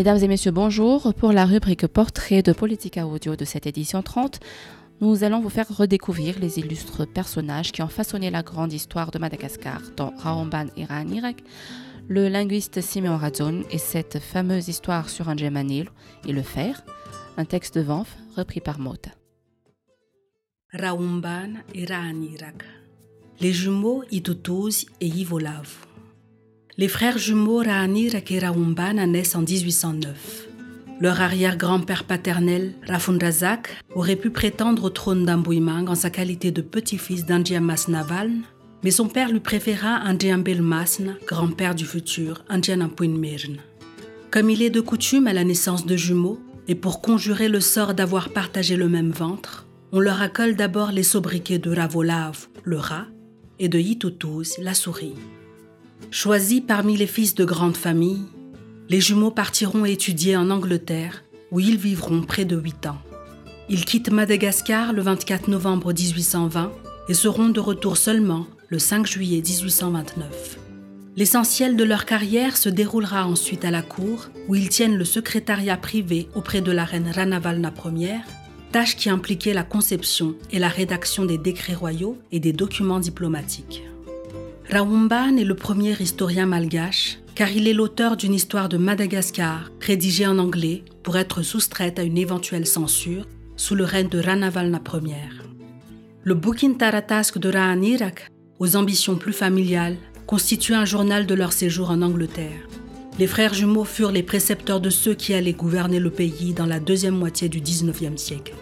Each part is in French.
Mesdames et messieurs, bonjour. Pour la rubrique Portrait de Politica Audio de cette édition 30, nous allons vous faire redécouvrir les illustres personnages qui ont façonné la grande histoire de Madagascar, dont Raomban Raanirak, le linguiste Simeon Radzon et cette fameuse histoire sur un Djemanil et le fer, un texte de Vanf repris par Mota. Raumban et Raanirak. Les jumeaux et. Les frères jumeaux Raanirak et naissent en 1809. Leur arrière-grand-père paternel, Razak, aurait pu prétendre au trône d'Ambouimang en sa qualité de petit-fils d'Andiamas Navaln, mais son père lui préféra Andiambel Masn, grand-père du futur, Andian Comme il est de coutume à la naissance de jumeaux, et pour conjurer le sort d'avoir partagé le même ventre, on leur accole d'abord les sobriquets de Ravolav, le rat, et de Yitutuz, la souris. Choisis parmi les fils de grandes familles, les jumeaux partiront étudier en Angleterre, où ils vivront près de huit ans. Ils quittent Madagascar le 24 novembre 1820 et seront de retour seulement le 5 juillet 1829. L'essentiel de leur carrière se déroulera ensuite à la cour, où ils tiennent le secrétariat privé auprès de la reine Ranavalna Ier, tâche qui impliquait la conception et la rédaction des décrets royaux et des documents diplomatiques. Raoumban est le premier historien malgache car il est l'auteur d'une histoire de Madagascar rédigée en anglais pour être soustraite à une éventuelle censure sous le règne de Ranavalna Ier. Le Bouquin Taratasque de Raanirak, aux ambitions plus familiales, constitue un journal de leur séjour en Angleterre. Les frères jumeaux furent les précepteurs de ceux qui allaient gouverner le pays dans la deuxième moitié du XIXe siècle.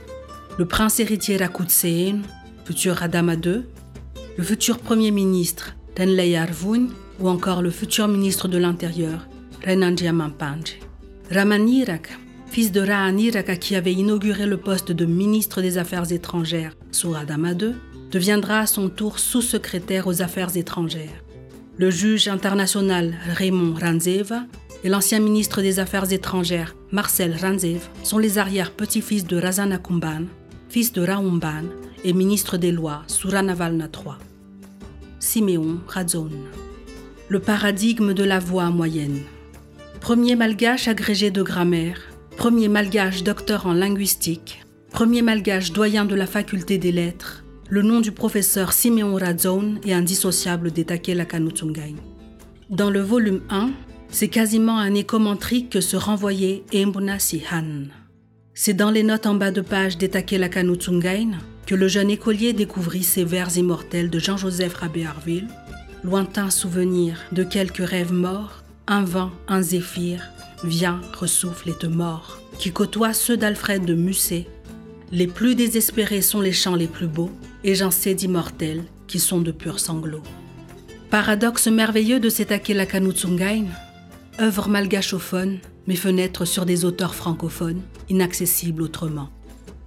Le prince héritier Rakutseen, futur Radama II, le futur premier ministre Tenley Arvun ou encore le futur ministre de l'Intérieur, Renandia Mampanji. Ramanirak, fils de Raanirak qui avait inauguré le poste de ministre des Affaires étrangères sous Radama II, deviendra à son tour sous-secrétaire aux Affaires étrangères. Le juge international Raymond Ranzeva et l'ancien ministre des Affaires étrangères Marcel Ranzev sont les arrière-petits-fils de Razana Kumban, fils de Raumban et ministre des lois sous Ranavalna III. Siméon Radzon le paradigme de la voix moyenne. Premier malgache agrégé de grammaire, premier malgache docteur en linguistique, premier malgache doyen de la faculté des lettres, le nom du professeur Simeon Radzone est indissociable des Takela Dans le volume 1, c'est quasiment un écomentrique que se renvoyait Embuna Sihan. C'est dans les notes en bas de page des Takela que le jeune écolier découvrit ces vers immortels de Jean-Joseph Rabé Arville lointain souvenir de quelques rêves morts, un vent, un zéphyr, vient, ressouffle et te mord, qui côtoie ceux d'Alfred de Musset. Les plus désespérés sont les chants les plus beaux, et j'en sais d'immortels qui sont de purs sanglots. Paradoxe merveilleux de cet Akela Kanutsunghain, œuvre malgachophone, mais fenêtre sur des auteurs francophones, inaccessibles autrement.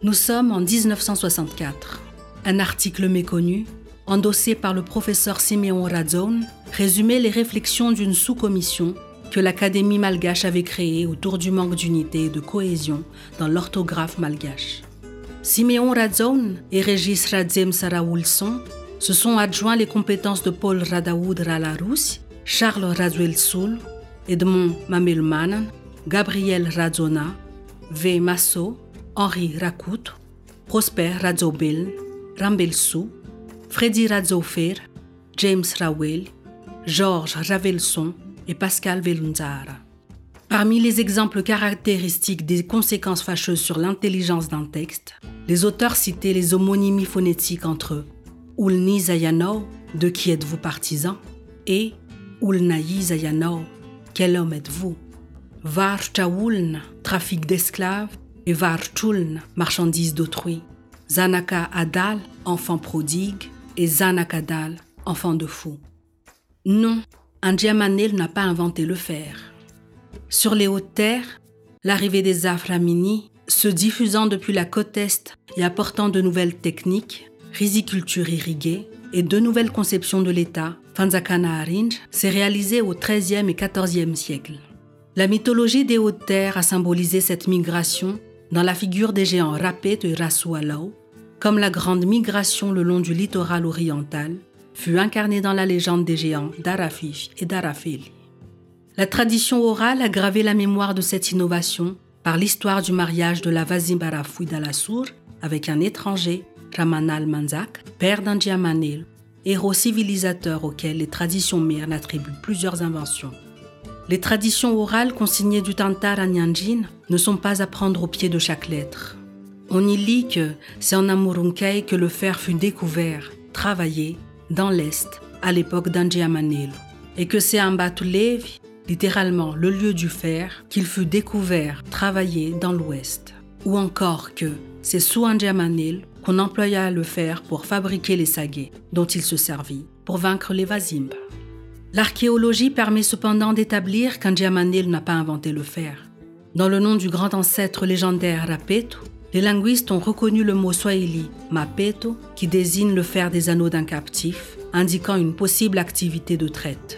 Nous sommes en 1964. Un article méconnu, endossé par le professeur Simeon Radzone, résumait les réflexions d'une sous-commission que l'Académie malgache avait créée autour du manque d'unité et de cohésion dans l'orthographe malgache. Simeon Radzone et Régis Radzem Saraoulson se sont adjoints les compétences de Paul Radaoud Ralarous, Charles Razuel-Soul, Edmond Mamelmanan, Gabriel Radzona, V. Masso, Henri Rakout, Prosper Radzobel, Rambelsou, Freddy Radzofer, James Rawell, Georges Ravelson et Pascal Velunzara. Parmi les exemples caractéristiques des conséquences fâcheuses sur l'intelligence d'un texte, les auteurs citaient les homonymies phonétiques entre Ulni Zayano, de qui êtes-vous partisan, et Ulnayi Zayano, quel homme êtes-vous? Var trafic d'esclaves, Var marchandise d'autrui. Zanaka Adal, enfant prodigue, et Zanakadal, enfant de fou. Non, Andiamanel n'a pas inventé le fer. Sur les hautes terres, l'arrivée des Aframini, se diffusant depuis la côte est et apportant de nouvelles techniques, riziculture irriguée et de nouvelles conceptions de l'État, Fanzakana Arinj, s'est réalisée au XIIIe et XIVe siècle. La mythologie des hautes terres a symbolisé cette migration dans la figure des géants Rapet et Rasualau, comme la grande migration le long du littoral oriental, fut incarnée dans la légende des géants d'Arafish et d'Arafeli. La tradition orale a gravé la mémoire de cette innovation par l'histoire du mariage de la Vazimbara Fouidalassour avec un étranger, Ramanal Manzak, père d'Andiamanil, héros civilisateur auquel les traditions mères attribuent plusieurs inventions. Les traditions orales consignées du Tantar à Nyanjin ne sont pas à prendre au pied de chaque lettre. On y lit que c'est en Amurunkei que le fer fut découvert, travaillé, dans l'Est, à l'époque d'Andiamanil, et que c'est en Batulevi, littéralement le lieu du fer, qu'il fut découvert, travaillé dans l'Ouest. Ou encore que c'est sous Andiamanil qu'on employa le fer pour fabriquer les saguets, dont il se servit pour vaincre les Vazimba. L'archéologie permet cependant d'établir qu'Andiamanil n'a pas inventé le fer. Dans le nom du grand ancêtre légendaire Rapeto, les linguistes ont reconnu le mot swahili mapeto qui désigne le fer des anneaux d'un captif, indiquant une possible activité de traite.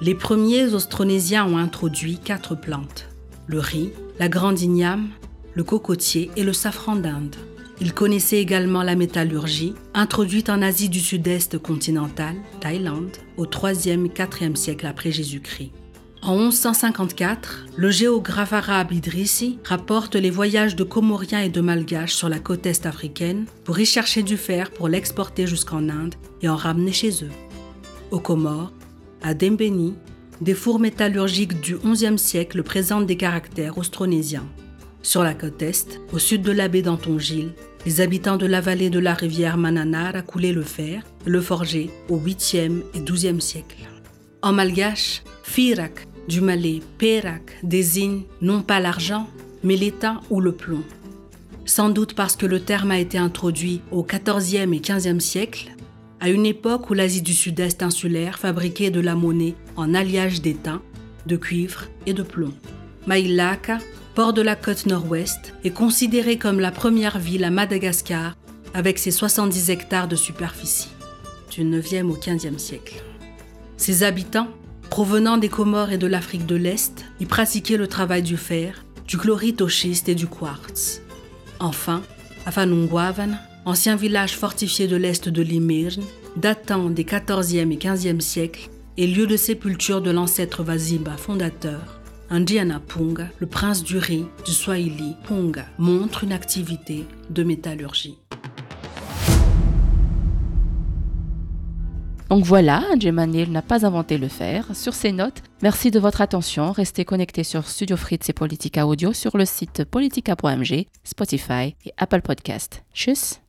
Les premiers austronésiens ont introduit quatre plantes le riz, la grande igname, le cocotier et le safran d'Inde. Ils connaissaient également la métallurgie, introduite en Asie du Sud-Est continentale, Thaïlande, au 3e et 4e siècle après Jésus-Christ. En 1154, le géographe arabe Idrissi rapporte les voyages de Comoriens et de Malgaches sur la côte est africaine pour y chercher du fer pour l'exporter jusqu'en Inde et en ramener chez eux. Aux Comores, à Dembeni, des fours métallurgiques du XIe siècle présentent des caractères austronésiens. Sur la côte est, au sud de la baie d'Antongil, les habitants de la vallée de la rivière Mananar coulé le fer le forgé au 8e et 12e siècle. En malgache, Firak, du malais Perak, désigne non pas l'argent, mais l'étain ou le plomb. Sans doute parce que le terme a été introduit au 14e et 15e siècle, à une époque où l'Asie du Sud-Est insulaire fabriquait de la monnaie en alliage d'étain, de cuivre et de plomb. Mailaka port de la côte nord-ouest, est considéré comme la première ville à Madagascar avec ses 70 hectares de superficie, du 9e au 15e siècle. Ses habitants, provenant des Comores et de l'Afrique de l'Est, y pratiquaient le travail du fer, du chlorite au schiste et du quartz. Enfin, Afanungwavan, ancien village fortifié de l'Est de l'Imirn, datant des 14e et 15e siècles, est lieu de sépulture de l'ancêtre Vazimba fondateur, Indiana Punga, le prince du riz du Swahili Punga, montre une activité de métallurgie. Donc voilà, Manil n'a pas inventé le fer. Sur ces notes, merci de votre attention. Restez connectés sur Studio Fritz et Politica Audio sur le site politica.mg, Spotify et Apple Podcast. Tchuss